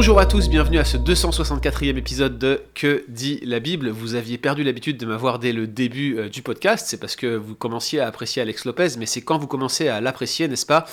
Bonjour à tous, bienvenue à ce 264e épisode de Que dit la Bible? Vous aviez perdu l'habitude de m'avoir dès le début euh, du podcast, c'est parce que vous commenciez à apprécier Alex Lopez, mais c'est quand vous commencez à l'apprécier, n'est-ce pas,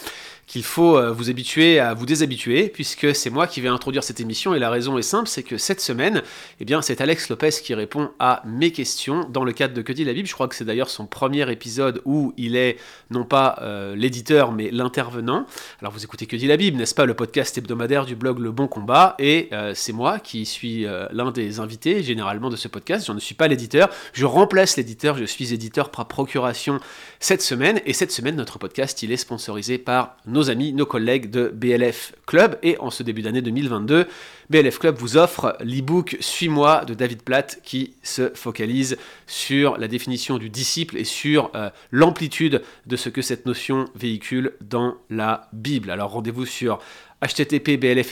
qu'il faut euh, vous habituer à vous déshabituer, puisque c'est moi qui vais introduire cette émission, et la raison est simple, c'est que cette semaine, eh bien, c'est Alex Lopez qui répond à mes questions dans le cadre de Que dit la Bible. Je crois que c'est d'ailleurs son premier épisode où il est non pas euh, l'éditeur, mais l'intervenant. Alors vous écoutez Que dit la Bible, n'est-ce pas, le podcast hebdomadaire du blog Le Bon Combat, et euh, c'est moi qui suis l'un des invités généralement de ce podcast. Je ne suis pas l'éditeur, je remplace l'éditeur, je suis éditeur par procuration cette semaine, et cette semaine, notre podcast, il est sponsorisé par nos amis, nos collègues de BLF Club. Et en ce début d'année 2022, BLF Club vous offre l'e-book Suis-moi de David Platt qui se focalise sur la définition du disciple et sur euh, l'amplitude de ce que cette notion véhicule dans la Bible. Alors rendez-vous sur http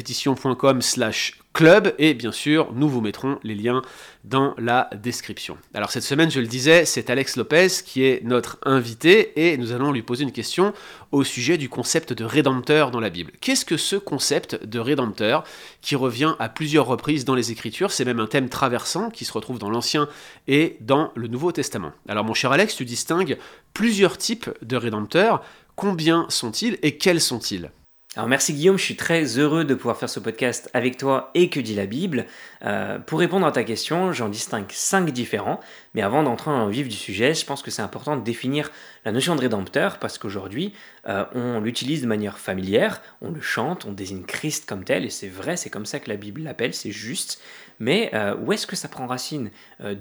slash club et bien sûr nous vous mettrons les liens dans la description. Alors cette semaine je le disais c'est Alex Lopez qui est notre invité et nous allons lui poser une question au sujet du concept de rédempteur dans la Bible. Qu'est-ce que ce concept de rédempteur qui revient à plusieurs reprises dans les Écritures? C'est même un thème traversant qui se retrouve dans l'Ancien et dans le Nouveau Testament. Alors mon cher Alex tu distingues plusieurs types de rédempteurs. Combien sont-ils et quels sont-ils? Alors merci Guillaume, je suis très heureux de pouvoir faire ce podcast avec toi et que dit la Bible. Euh, pour répondre à ta question, j'en distingue cinq différents, mais avant d'entrer dans le vif du sujet, je pense que c'est important de définir la notion de rédempteur parce qu'aujourd'hui euh, on l'utilise de manière familière, on le chante, on désigne Christ comme tel, et c'est vrai, c'est comme ça que la Bible l'appelle, c'est juste. Mais euh, où est-ce que ça prend racine?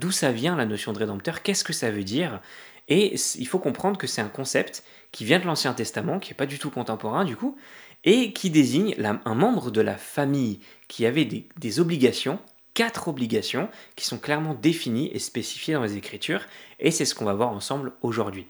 D'où ça vient la notion de rédempteur? Qu'est-ce que ça veut dire? Et il faut comprendre que c'est un concept qui vient de l'Ancien Testament, qui n'est pas du tout contemporain du coup, et qui désigne un membre de la famille qui avait des, obligations, quatre obligations, qui sont clairement définies et spécifiées dans les Écritures, et c'est ce qu'on va voir ensemble aujourd'hui.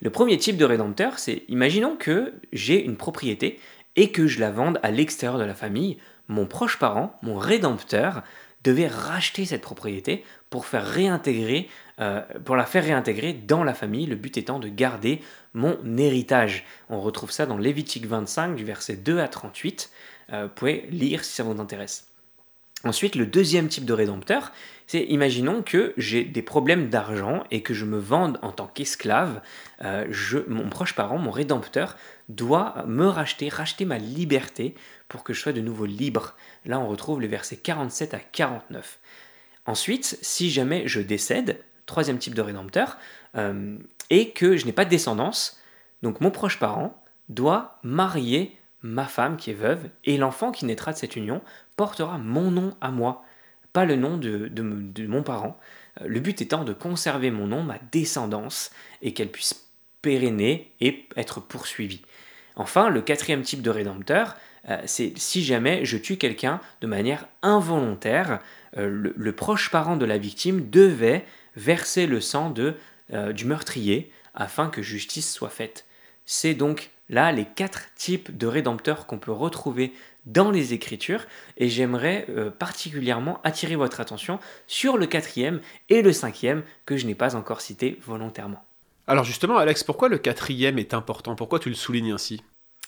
Le premier type de rédempteur, c'est imaginons que j'ai une propriété et que je la vende à l'extérieur de la famille, mon proche parent, mon rédempteur, devait racheter cette propriété pour faire réintégrer, euh, la faire réintégrer dans la famille, le but étant de garder mon héritage. On retrouve ça dans Lévitique 25 du verset 2 à 38. Euh, vous pouvez lire si ça vous intéresse. Ensuite, le deuxième type de rédempteur, c'est imaginons que j'ai des problèmes d'argent et que je me vende en tant qu'esclave. Euh, mon proche parent, mon rédempteur, doit me racheter, racheter ma liberté pour que je sois de nouveau libre. Là, on retrouve les versets 47 à 49. Ensuite, si jamais je décède, troisième type de rédempteur, euh, et que je n'ai pas de descendance, donc mon proche parent doit marier ma femme qui est veuve, et l'enfant qui naîtra de cette union portera mon nom à moi, pas le nom de, mon parent. Euh, le but étant de conserver mon nom, ma descendance, et qu'elle puisse pérenner et être poursuivie. Enfin, le quatrième type de rédempteur, euh, c'est si jamais je tue quelqu'un de manière involontaire, euh, le, proche parent de la victime devait verser le sang de, du meurtrier afin que justice soit faite. C'est donc là les quatre types de rédempteurs qu'on peut retrouver dans les Écritures et j'aimerais euh, particulièrement attirer votre attention sur le quatrième et le cinquième que je n'ai pas encore cité volontairement. Alors justement Alex, pourquoi le quatrième est important? Pourquoi tu le soulignes ainsi?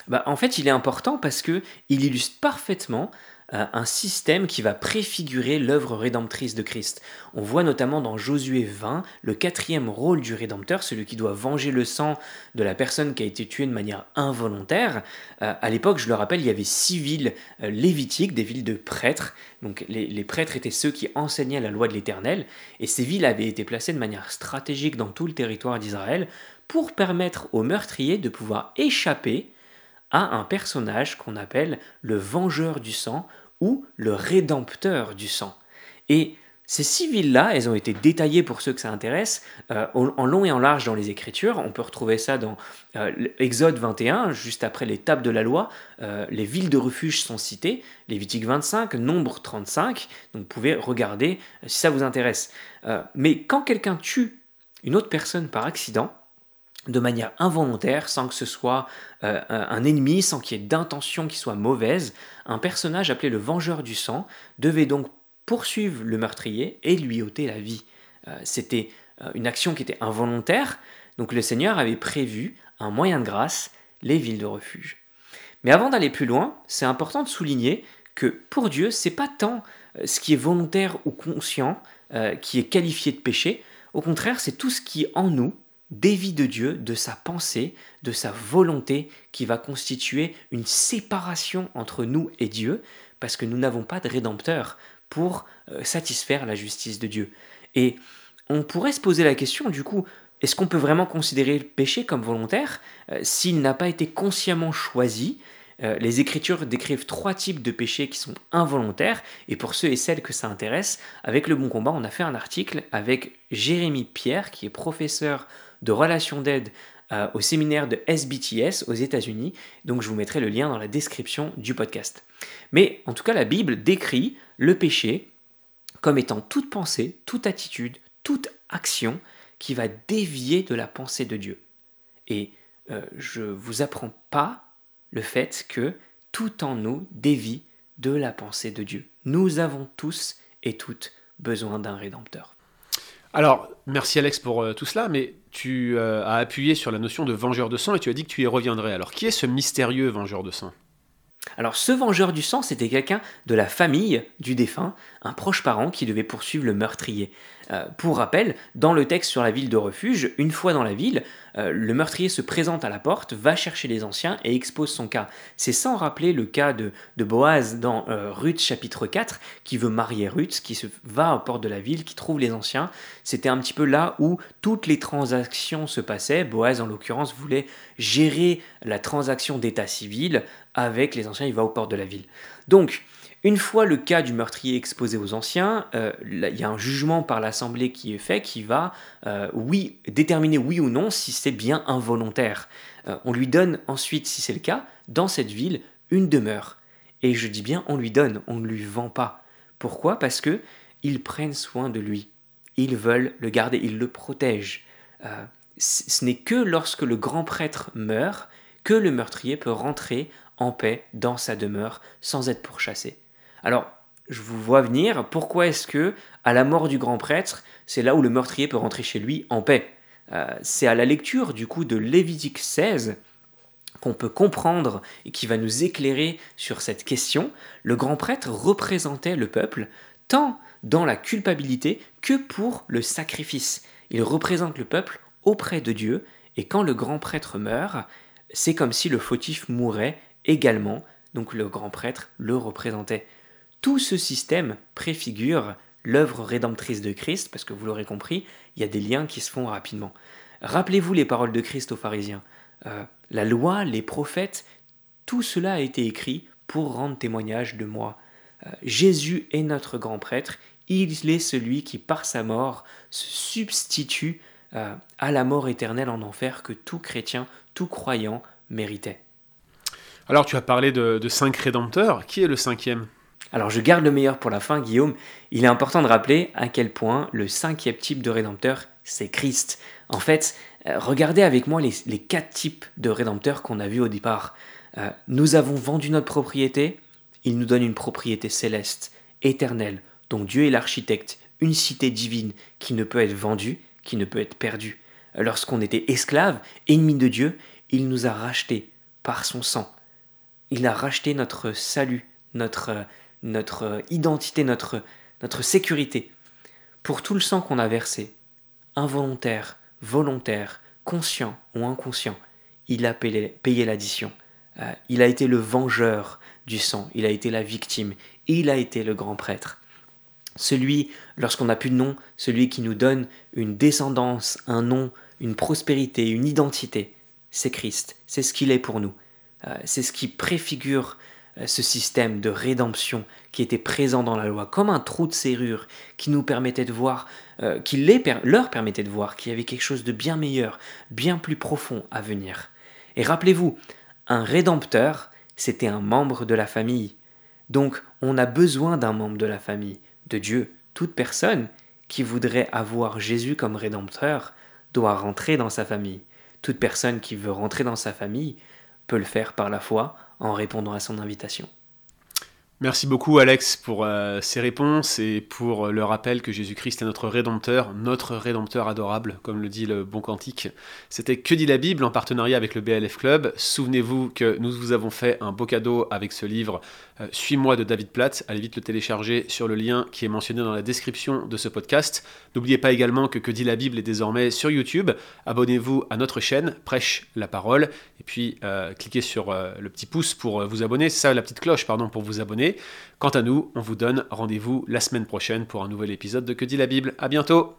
Bah, en fait, il est important parce que il illustre parfaitement euh, un système qui va préfigurer l'œuvre rédemptrice de Christ. On voit notamment dans Josué 20 le quatrième rôle du rédempteur, celui qui doit venger le sang de la personne qui a été tuée de manière involontaire. Euh, à l'époque, je le rappelle, il y avait six villes euh, lévitiques, des villes de prêtres. Donc les, les prêtres étaient ceux qui enseignaient la loi de l'Éternel, et ces villes avaient été placées de manière stratégique dans tout le territoire d'Israël pour permettre aux meurtriers de pouvoir échapper à un personnage qu'on appelle le vengeur du sang ou le rédempteur du sang. Et ces six villes-là, elles ont été détaillées pour ceux que ça intéresse, euh, en long et en large dans les Écritures. On peut retrouver ça dans euh, Exode 21, juste après tables de la loi. Euh, les villes de refuge sont citées, Lévitique 25, Nombre 35. Donc vous pouvez regarder si ça vous intéresse. mais quand quelqu'un tue une autre personne par accident, de manière involontaire, sans que ce soit euh, un ennemi, sans qu'il y ait d'intention qui soit mauvaise, un personnage appelé le Vengeur du sang devait donc poursuivre le meurtrier et lui ôter la vie. Euh, c'était euh, une action qui était involontaire, donc le Seigneur avait prévu un moyen de grâce, les villes de refuge. Mais avant d'aller plus loin, c'est important de souligner que pour Dieu, c'est pas tant ce qui est volontaire ou conscient qui est qualifié de péché. Au contraire, c'est tout ce qui en nous dévie de Dieu, de sa pensée, de sa volonté, qui va constituer une séparation entre nous et Dieu, parce que nous n'avons pas de rédempteur pour euh, satisfaire la justice de Dieu. Et on pourrait se poser la question, du coup, est-ce qu'on peut vraiment considérer le péché comme volontaire s'il n'a pas été consciemment choisi? Euh, les Écritures décrivent trois types de péchés qui sont involontaires, et pour ceux et celles que ça intéresse, avec le Bon Combat, on a fait un article avec Jérémy Pierre, qui est professeur de relations d'aide euh, au séminaire de SBTS aux États-Unis, donc je vous mettrai le lien dans la description du podcast. Mais en tout cas, la Bible décrit le péché comme étant toute pensée, toute attitude, toute action qui va dévier de la pensée de Dieu. Et euh, je ne vous apprends pas le fait que tout en nous dévie de la pensée de Dieu. Nous avons tous et toutes besoin d'un rédempteur. Alors, merci Alex pour euh, tout cela, mais tu euh, as appuyé sur la notion de vengeur de sang et tu as dit que tu y reviendrais. Alors, qui est ce mystérieux vengeur de sang? Alors ce vengeur du sang, c'était quelqu'un de la famille du défunt, un proche parent qui devait poursuivre le meurtrier. Euh, pour rappel, dans le texte sur la ville de refuge, une fois dans la ville, euh, le meurtrier se présente à la porte, va chercher les anciens et expose son cas. C'est sans rappeler le cas de, Boaz dans euh, Ruth chapitre 4, qui veut marier Ruth, qui se va aux portes de la ville, qui trouve les anciens. C'était un petit peu là où toutes les transactions se passaient. Boaz, en l'occurrence, voulait gérer la transaction d'état civil avec les anciens, il va aux portes de la ville. Donc, une fois le cas du meurtrier exposé aux anciens, euh, il y a un jugement par l'Assemblée qui est fait qui va euh, oui, déterminer oui ou non si c'est bien involontaire. Euh, on lui donne ensuite, si c'est le cas, dans cette ville, une demeure. Et je dis bien on lui donne, on ne lui vend pas. Pourquoi? Parce que ils prennent soin de lui. Ils veulent le garder, ils le protègent. ce n'est que lorsque le grand prêtre meurt que le meurtrier peut rentrer en paix dans sa demeure sans être pourchassé. Alors, je vous vois venir, pourquoi est-ce que, à la mort du grand prêtre, c'est là où le meurtrier peut rentrer chez lui en paix? Euh, C'est à la lecture du coup de Lévitique 16 qu'on peut comprendre et qui va nous éclairer sur cette question. Le grand prêtre représentait le peuple tant dans la culpabilité que pour le sacrifice. Il représente le peuple auprès de Dieu et quand le grand prêtre meurt, c'est comme si le fautif mourait également, donc le grand prêtre le représentait. Tout ce système préfigure l'œuvre rédemptrice de Christ, parce que vous l'aurez compris, il y a des liens qui se font rapidement. Rappelez-vous les paroles de Christ aux pharisiens. Euh, la loi, les prophètes, tout cela a été écrit pour rendre témoignage de moi. Euh, Jésus est notre grand prêtre, il est celui qui, par sa mort, se substitue euh, à la mort éternelle en enfer que tout chrétien, tout croyant méritait. Alors tu as parlé de cinq rédempteurs, qui est le cinquième? Alors je garde le meilleur pour la fin, Guillaume. Il est important de rappeler à quel point le cinquième type de rédempteur, c'est Christ. En fait, euh, regardez avec moi les, quatre types de rédempteurs qu'on a vus au départ. Euh, nous avons vendu notre propriété, il nous donne une propriété céleste, éternelle, dont Dieu est l'architecte, une cité divine qui ne peut être vendue, qui ne peut être perdue. Lorsqu'on était esclave, ennemi de Dieu, il nous a rachetés par son sang. Il a racheté notre salut, notre notre euh, identité, notre, notre sécurité, pour tout le sang qu'on a versé, involontaire, volontaire, conscient ou inconscient, il a payé, l'addition. Euh, il a été le vengeur du sang, il a été la victime, il a été le grand prêtre. Celui, lorsqu'on n'a plus de nom, celui qui nous donne une descendance, un nom, une prospérité, une identité, c'est Christ, c'est ce qu'il est pour nous. Euh, c'est ce qui préfigure ce système de rédemption qui était présent dans la loi, comme un trou de serrure qui nous permettait de voir, euh, qui les leur permettait de voir qu'il y avait quelque chose de bien meilleur, bien plus profond à venir. Et rappelez-vous, un rédempteur, c'était un membre de la famille. Donc on a besoin d'un membre de la famille, de Dieu. Toute personne qui voudrait avoir Jésus comme rédempteur doit rentrer dans sa famille. Toute personne qui veut rentrer dans sa famille peut le faire par la foi en répondant à son invitation. Merci beaucoup Alex pour euh, ces réponses et pour le rappel que Jésus-Christ est notre Rédempteur, notre Rédempteur adorable, comme le dit le bon cantique. C'était Que dit la Bible en partenariat avec le BLF Club. Souvenez-vous que nous vous avons fait un beau cadeau avec ce livre euh, Suis-moi de David Platt. Allez vite le télécharger sur le lien qui est mentionné dans la description de ce podcast. N'oubliez pas également que Que dit la Bible est désormais sur YouTube. Abonnez-vous à notre chaîne, Prêche la parole, et puis euh, cliquez sur le petit pouce pour vous abonner. Ça, la petite cloche, pardon, pour vous abonner. Quant à nous, on vous donne rendez-vous la semaine prochaine pour un nouvel épisode de Que dit la Bible. À bientôt!